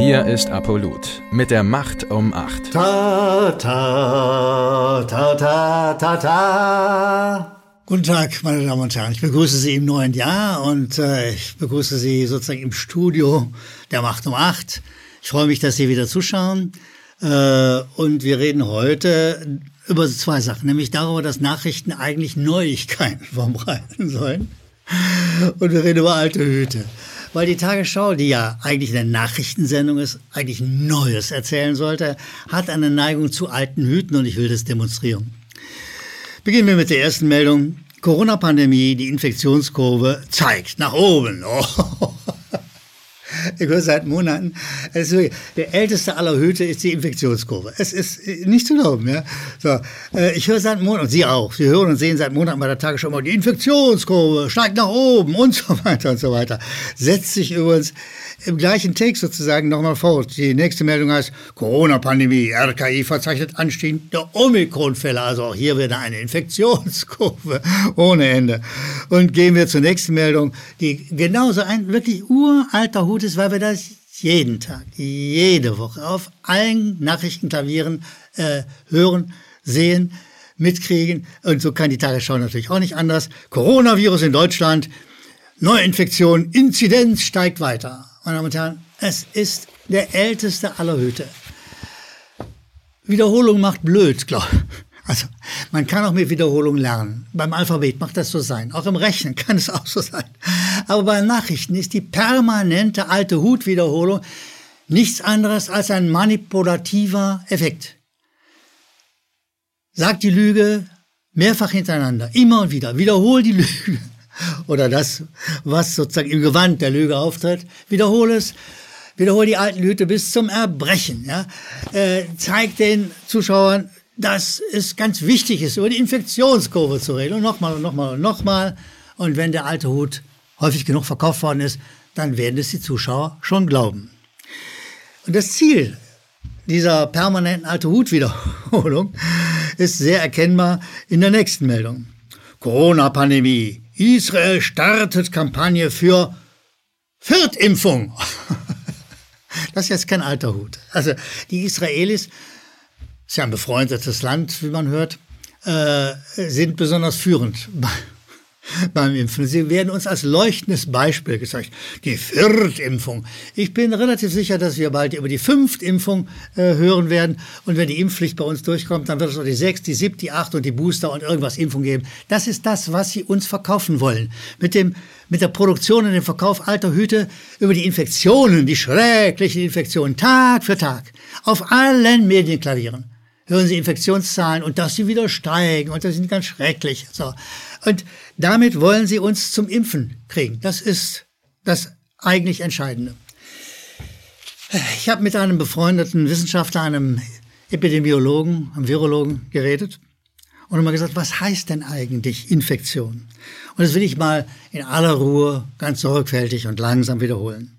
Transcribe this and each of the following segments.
Hier ist Apollut mit der Macht um 8. Ta, ta, ta, ta, ta, ta. Guten Tag, meine Damen und Herren. Ich begrüße Sie im neuen Jahr und äh, ich begrüße Sie sozusagen im Studio der Macht um 8. Ich freue mich, dass Sie wieder zuschauen. Äh, und wir reden heute über zwei Sachen, nämlich darüber, dass Nachrichten eigentlich Neuigkeiten verbreiten sollen. Und wir reden über alte Hüte. Weil die Tagesschau, die ja eigentlich eine Nachrichtensendung ist, eigentlich Neues erzählen sollte, hat eine Neigung zu alten Hüten und ich will das demonstrieren. Beginnen wir mit der ersten Meldung. Corona-Pandemie, die Infektionskurve zeigt nach oben. Oh. Höre seit Monaten, ist der älteste aller Hüte ist die Infektionskurve. Es ist nicht zu glauben. Ja? So, äh, ich höre seit Monaten, und Sie auch, Sie hören und sehen seit Monaten bei der Tagesschau immer, die Infektionskurve steigt nach oben und so weiter und so weiter. Setzt sich übrigens im gleichen Text sozusagen nochmal fort. Die nächste Meldung heißt Corona-Pandemie. RKI verzeichnet Anstieg der Omikron-Fälle. Also auch hier wieder eine Infektionskurve ohne Ende. Und gehen wir zur nächsten Meldung, die genauso ein wirklich uralter Hut ist, weil wir das jeden Tag, jede Woche auf allen Nachrichtenklavieren äh, hören, sehen, mitkriegen. Und so kann die Tagesschau natürlich auch nicht anders. Coronavirus in Deutschland. Neuinfektion, Inzidenz steigt weiter meine Damen und Herren, es ist der älteste aller Hüte. Wiederholung macht blöd, glaube ich. Also, man kann auch mit Wiederholung lernen. Beim Alphabet macht das so sein. Auch im Rechnen kann es auch so sein. Aber bei Nachrichten ist die permanente alte Hutwiederholung nichts anderes als ein manipulativer Effekt. Sag die Lüge mehrfach hintereinander, immer und wieder. Wiederhol die Lüge oder das, was sozusagen im Gewand der Lüge auftritt. Wiederhole es, wiederhole die alten Lüte bis zum Erbrechen. Ja? Äh, zeig den Zuschauern, dass es ganz wichtig ist, über die Infektionskurve zu reden. Und nochmal und nochmal und nochmal. Und wenn der alte Hut häufig genug verkauft worden ist, dann werden es die Zuschauer schon glauben. Und das Ziel dieser permanenten alte Hut-Wiederholung ist sehr erkennbar in der nächsten Meldung. Corona-Pandemie. Israel startet Kampagne für Viertimpfung. Das ist jetzt kein alter Hut. Also die Israelis, ist ja ein befreundetes Land, wie man hört, äh, sind besonders führend beim Impfen. Sie werden uns als leuchtendes Beispiel gezeigt. Die Viertimpfung. Ich bin relativ sicher, dass wir bald über die Fünftimpfung äh, hören werden. Und wenn die Impfpflicht bei uns durchkommt, dann wird es auch die Sechs, die Sieb, die Acht und die Booster und irgendwas Impfung geben. Das ist das, was sie uns verkaufen wollen. Mit dem mit der Produktion und dem Verkauf alter Hüte über die Infektionen, die schrecklichen Infektionen, Tag für Tag, auf allen Medienklavieren hören Sie Infektionszahlen und dass sie wieder steigen und das sind ganz schrecklich. So. Und damit wollen sie uns zum Impfen kriegen. Das ist das eigentlich Entscheidende. Ich habe mit einem befreundeten Wissenschaftler, einem Epidemiologen, einem Virologen geredet und immer gesagt, was heißt denn eigentlich Infektion? Und das will ich mal in aller Ruhe, ganz sorgfältig und langsam wiederholen.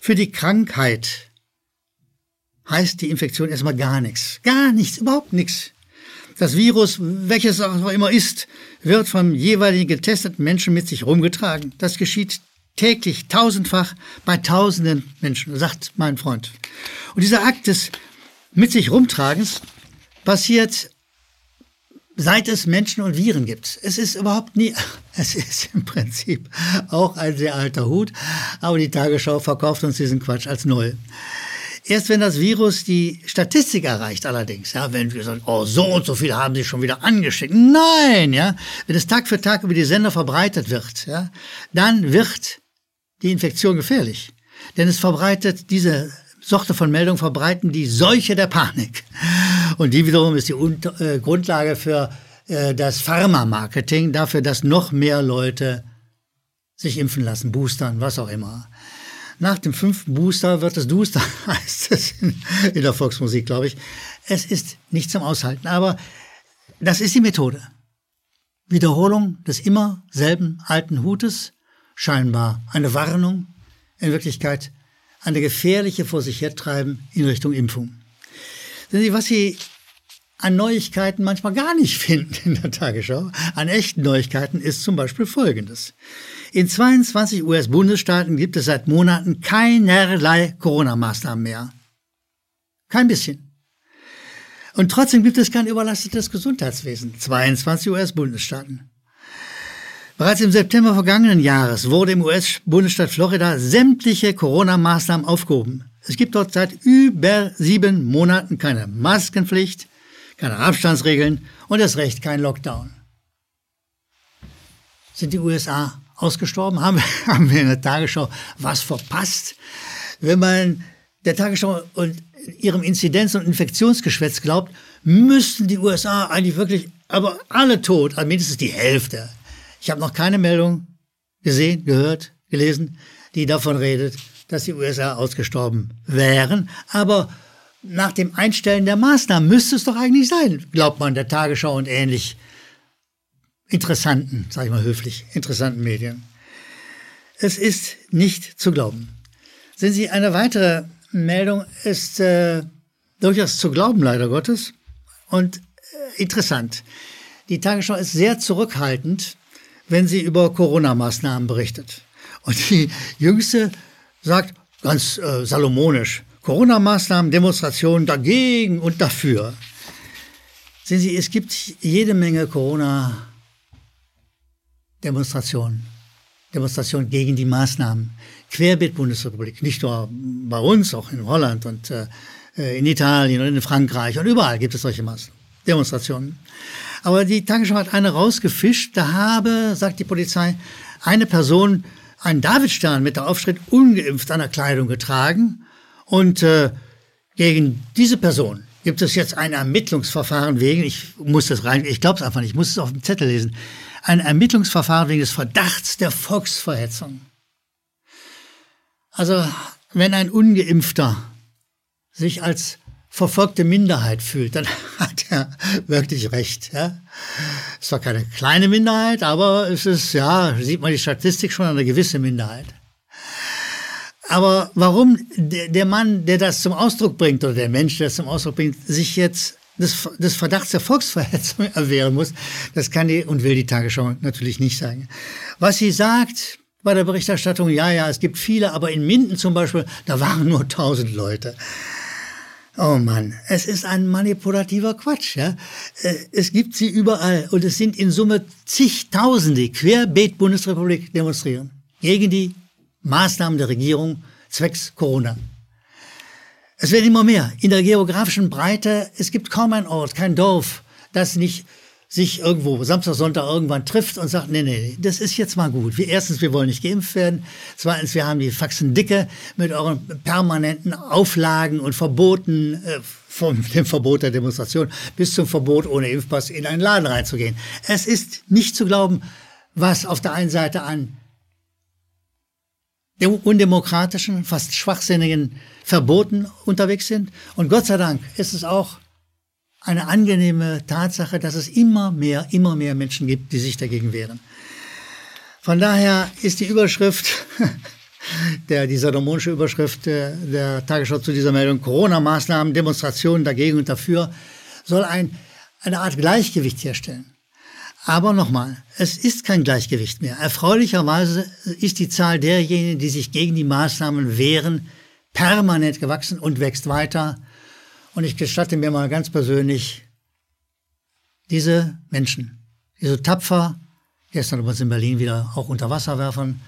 Für die Krankheit heißt die Infektion erstmal gar nichts. Gar nichts, überhaupt nichts. Das Virus, welches auch immer ist, wird vom jeweiligen getesteten Menschen mit sich rumgetragen. Das geschieht täglich, tausendfach bei tausenden Menschen, sagt mein Freund. Und dieser Akt des mit sich rumtragens passiert seit es Menschen und Viren gibt. Es ist überhaupt nie, es ist im Prinzip auch ein sehr alter Hut, aber die Tagesschau verkauft uns diesen Quatsch als neu. Erst wenn das Virus die Statistik erreicht allerdings, ja, wenn wir sagen, oh, so und so viele haben sich schon wieder angesteckt. Nein, ja, wenn es Tag für Tag über die Sender verbreitet wird, ja, dann wird die Infektion gefährlich. Denn es verbreitet diese Sorte von Meldungen verbreiten die Seuche der Panik. Und die wiederum ist die Unter äh, Grundlage für äh, das Pharma-Marketing, dafür, dass noch mehr Leute sich impfen lassen, boostern, was auch immer. Nach dem fünften Booster wird es Duster, heißt es in, in der Volksmusik, glaube ich. Es ist nicht zum Aushalten, aber das ist die Methode. Wiederholung des immer selben alten Hutes, scheinbar eine Warnung, in Wirklichkeit eine gefährliche vor sich hertreiben in Richtung Impfung. Sie, was Sie an Neuigkeiten manchmal gar nicht finden in der Tagesschau, an echten Neuigkeiten, ist zum Beispiel Folgendes. In 22 US-Bundesstaaten gibt es seit Monaten keinerlei Corona-Maßnahmen mehr. Kein bisschen. Und trotzdem gibt es kein überlastetes Gesundheitswesen. 22 US-Bundesstaaten. Bereits im September vergangenen Jahres wurde im US-Bundesstaat Florida sämtliche Corona-Maßnahmen aufgehoben. Es gibt dort seit über sieben Monaten keine Maskenpflicht, keine Abstandsregeln und das Recht kein Lockdown. Sind die USA ausgestorben? Haben haben wir in der Tagesschau was verpasst? Wenn man der Tagesschau und ihrem Inzidenz- und Infektionsgeschwätz glaubt, müssten die USA eigentlich wirklich, aber alle tot, also mindestens die Hälfte. Ich habe noch keine Meldung gesehen, gehört, gelesen, die davon redet, dass die USA ausgestorben wären. Aber nach dem Einstellen der Maßnahmen müsste es doch eigentlich sein, glaubt man der Tagesschau und ähnlich interessanten, sage ich mal höflich, interessanten Medien. Es ist nicht zu glauben. Sehen Sie, eine weitere Meldung ist äh, durchaus zu glauben, leider Gottes, und äh, interessant. Die Tagesschau ist sehr zurückhaltend, wenn sie über Corona-Maßnahmen berichtet. Und die jüngste sagt ganz äh, salomonisch, Corona-Maßnahmen, Demonstrationen dagegen und dafür. Sehen Sie, es gibt jede Menge Corona-Demonstrationen. Demonstrationen gegen die Maßnahmen. Querbeet Bundesrepublik, nicht nur bei uns, auch in Holland und äh, in Italien und in Frankreich und überall gibt es solche Maßnahmen, Demonstrationen. Aber die Tagesschau hat eine rausgefischt, da habe, sagt die Polizei, eine Person einen Davidstern mit der Aufschrift ungeimpft an der Kleidung getragen und äh, gegen diese Person gibt es jetzt ein Ermittlungsverfahren wegen, ich muss das rein, ich glaube es einfach nicht, ich muss es auf dem Zettel lesen, ein Ermittlungsverfahren wegen des Verdachts der Volksverhetzung. Also, wenn ein Ungeimpfter sich als verfolgte Minderheit fühlt, dann hat er wirklich recht. Ja? Es war keine kleine Minderheit, aber es ist, ja, sieht man die Statistik schon, eine gewisse Minderheit. Aber warum der Mann, der das zum Ausdruck bringt, oder der Mensch, der das zum Ausdruck bringt, sich jetzt des, Verdachts der Volksverhetzung erwehren muss, das kann die und will die Tagesschau natürlich nicht sagen. Was sie sagt bei der Berichterstattung, ja, ja, es gibt viele, aber in Minden zum Beispiel, da waren nur tausend Leute. Oh Mann, es ist ein manipulativer Quatsch. Ja? Äh, es gibt sie überall und es sind in Summe zigtausende querbeet Bundesrepublik demonstrieren gegen die Maßnahmen der Regierung zwecks Corona. Es werden immer mehr. In der geografischen Breite, es gibt kaum ein Ort, kein Dorf, das nicht sich irgendwo Samstag, Sonntag irgendwann trifft und sagt, nee, nee, das ist jetzt mal gut. Wir, erstens, wir wollen nicht geimpft werden. Zweitens, wir haben die Faxen dicke mit euren permanenten Auflagen und Verboten, äh, vom dem Verbot der Demonstration bis zum Verbot, ohne Impfpass in einen Laden reinzugehen. Es ist nicht zu glauben, was auf der einen Seite an undemokratischen, fast schwachsinnigen Verboten unterwegs sind. Und Gott sei Dank ist es auch eine angenehme Tatsache, dass es immer mehr, immer mehr Menschen gibt, die sich dagegen wehren. Von daher ist die Überschrift, der, die salomonische Überschrift der, der Tagesschau zu dieser Meldung, Corona-Maßnahmen, Demonstrationen dagegen und dafür, soll ein, eine Art Gleichgewicht herstellen. Aber nochmal, es ist kein Gleichgewicht mehr. Erfreulicherweise ist die Zahl derjenigen, die sich gegen die Maßnahmen wehren, permanent gewachsen und wächst weiter. Und ich gestatte mir mal ganz persönlich, diese Menschen, die so tapfer, gestern übrigens in Berlin wieder auch unter Wasser werfen,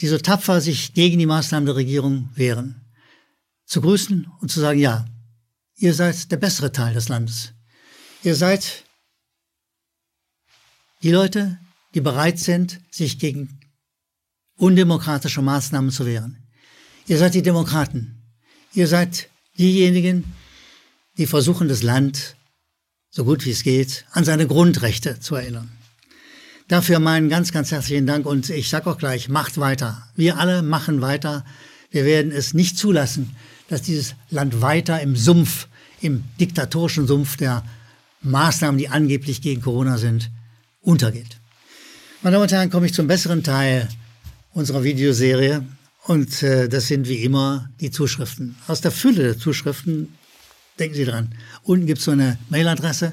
die so tapfer sich gegen die Maßnahmen der Regierung wehren, zu grüßen und zu sagen, ja, ihr seid der bessere Teil des Landes. Ihr seid die Leute, die bereit sind, sich gegen undemokratische Maßnahmen zu wehren. Ihr seid die Demokraten. Ihr seid diejenigen, die versuchen, das Land, so gut wie es geht, an seine Grundrechte zu erinnern. Dafür meinen ganz, ganz herzlichen Dank und ich sage auch gleich, macht weiter. Wir alle machen weiter. Wir werden es nicht zulassen, dass dieses Land weiter im Sumpf, im diktatorischen Sumpf der Maßnahmen, die angeblich gegen Corona sind, untergeht. Meine Damen und Herren, komme ich zum besseren Teil unserer Videoserie. Und äh, das sind wie immer die Zuschriften. Aus der Fülle der Zuschriften denken Sie dran. Unten gibt es so eine Mailadresse,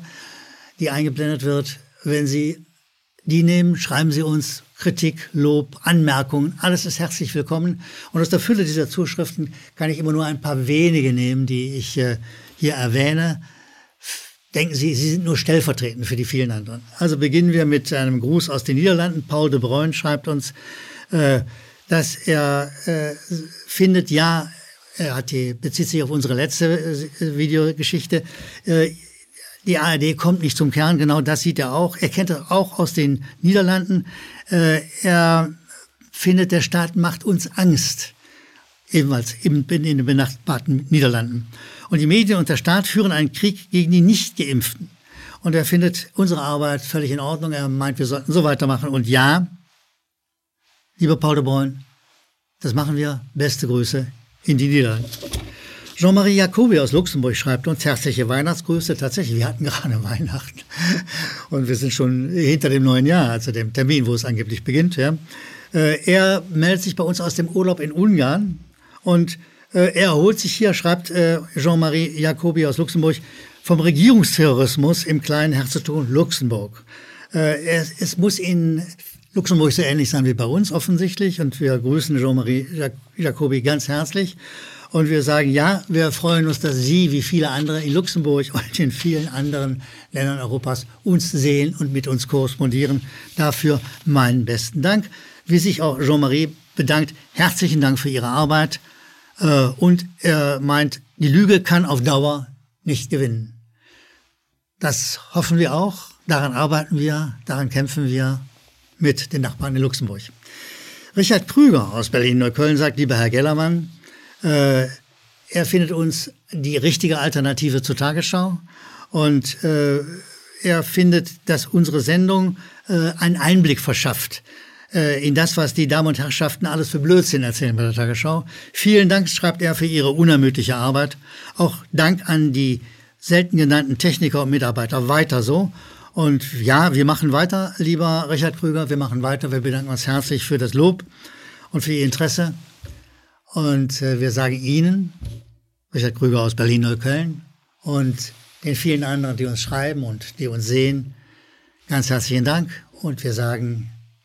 die eingeblendet wird. Wenn Sie die nehmen, schreiben Sie uns Kritik, Lob, Anmerkungen. Alles ist herzlich willkommen. Und aus der Fülle dieser Zuschriften kann ich immer nur ein paar wenige nehmen, die ich äh, hier erwähne. Denken Sie, Sie sind nur stellvertretend für die vielen anderen. Also beginnen wir mit einem Gruß aus den Niederlanden. Paul de Bruyn schreibt uns, äh, dass er äh, findet, ja, er hat die, bezieht sich auf unsere letzte äh, Videogeschichte, äh, die ARD kommt nicht zum Kern, genau das sieht er auch. Er kennt es auch aus den Niederlanden. Äh, er findet, der Staat macht uns Angst. Ebenfalls in, den benachbarten Niederlanden. Und die Medien und der Staat führen einen Krieg gegen die Nicht-Geimpften. Und er findet unsere Arbeit völlig in Ordnung. Er meint, wir sollten so weitermachen. Und ja, lieber Paul de Bruyn, das machen wir. Beste Grüße in die Niederlande. Jean-Marie Jacobi aus Luxemburg schreibt uns herzliche Weihnachtsgrüße. Tatsächlich, wir hatten gerade Weihnachten und wir sind schon hinter dem neuen Jahr, also dem Termin, wo es angeblich beginnt. Ja. Äh, er meldet sich bei uns aus dem Urlaub in Ungarn und äh, er erholt sich hier, schreibt äh, Jean-Marie Jacobi aus Luxemburg, vom Regierungsterrorismus im kleinen Herzogtum Luxemburg. Es, es muss in Luxemburg so ähnlich sein wie bei uns offensichtlich und wir grüßen Jean-Marie Jacobi ganz herzlich. Und wir sagen, ja, wir freuen uns, dass Sie, wie viele andere in Luxemburg und in vielen anderen Ländern Europas uns sehen und mit uns korrespondieren. Dafür meinen besten Dank. Wie sich auch Jean-Marie bedankt, herzlichen Dank für Ihre Arbeit. Äh, und er meint, die Lüge kann auf Dauer nicht gewinnen. Das hoffen wir auch. Daran arbeiten wir, daran kämpfen wir mit den Nachbarn in Luxemburg. Richard Krüger aus Berlin-Neukölln sagt, lieber Herr Gellermann, äh, er findet uns die richtige Alternative zur Tagesschau und äh, er findet, dass unsere Sendung äh, einen Einblick verschafft äh, in das, was die Damen und Herrschaften alles für Blödsinn erzählen bei der Tagesschau. Vielen Dank, schreibt er, für Ihre unermüdliche Arbeit. Auch Dank an die selten genannten Techniker und Mitarbeiter. Weiter so. Und ja, wir machen weiter, lieber Richard Krüger, wir machen weiter. Wir bedanken uns herzlich für das Lob und für Ihr Interesse. Und äh, wir sagen Ihnen, Richard Krüger aus Berlin-Neukölln und den vielen anderen, die uns schreiben und die uns sehen, ganz herzlichen Dank. Und wir sagen,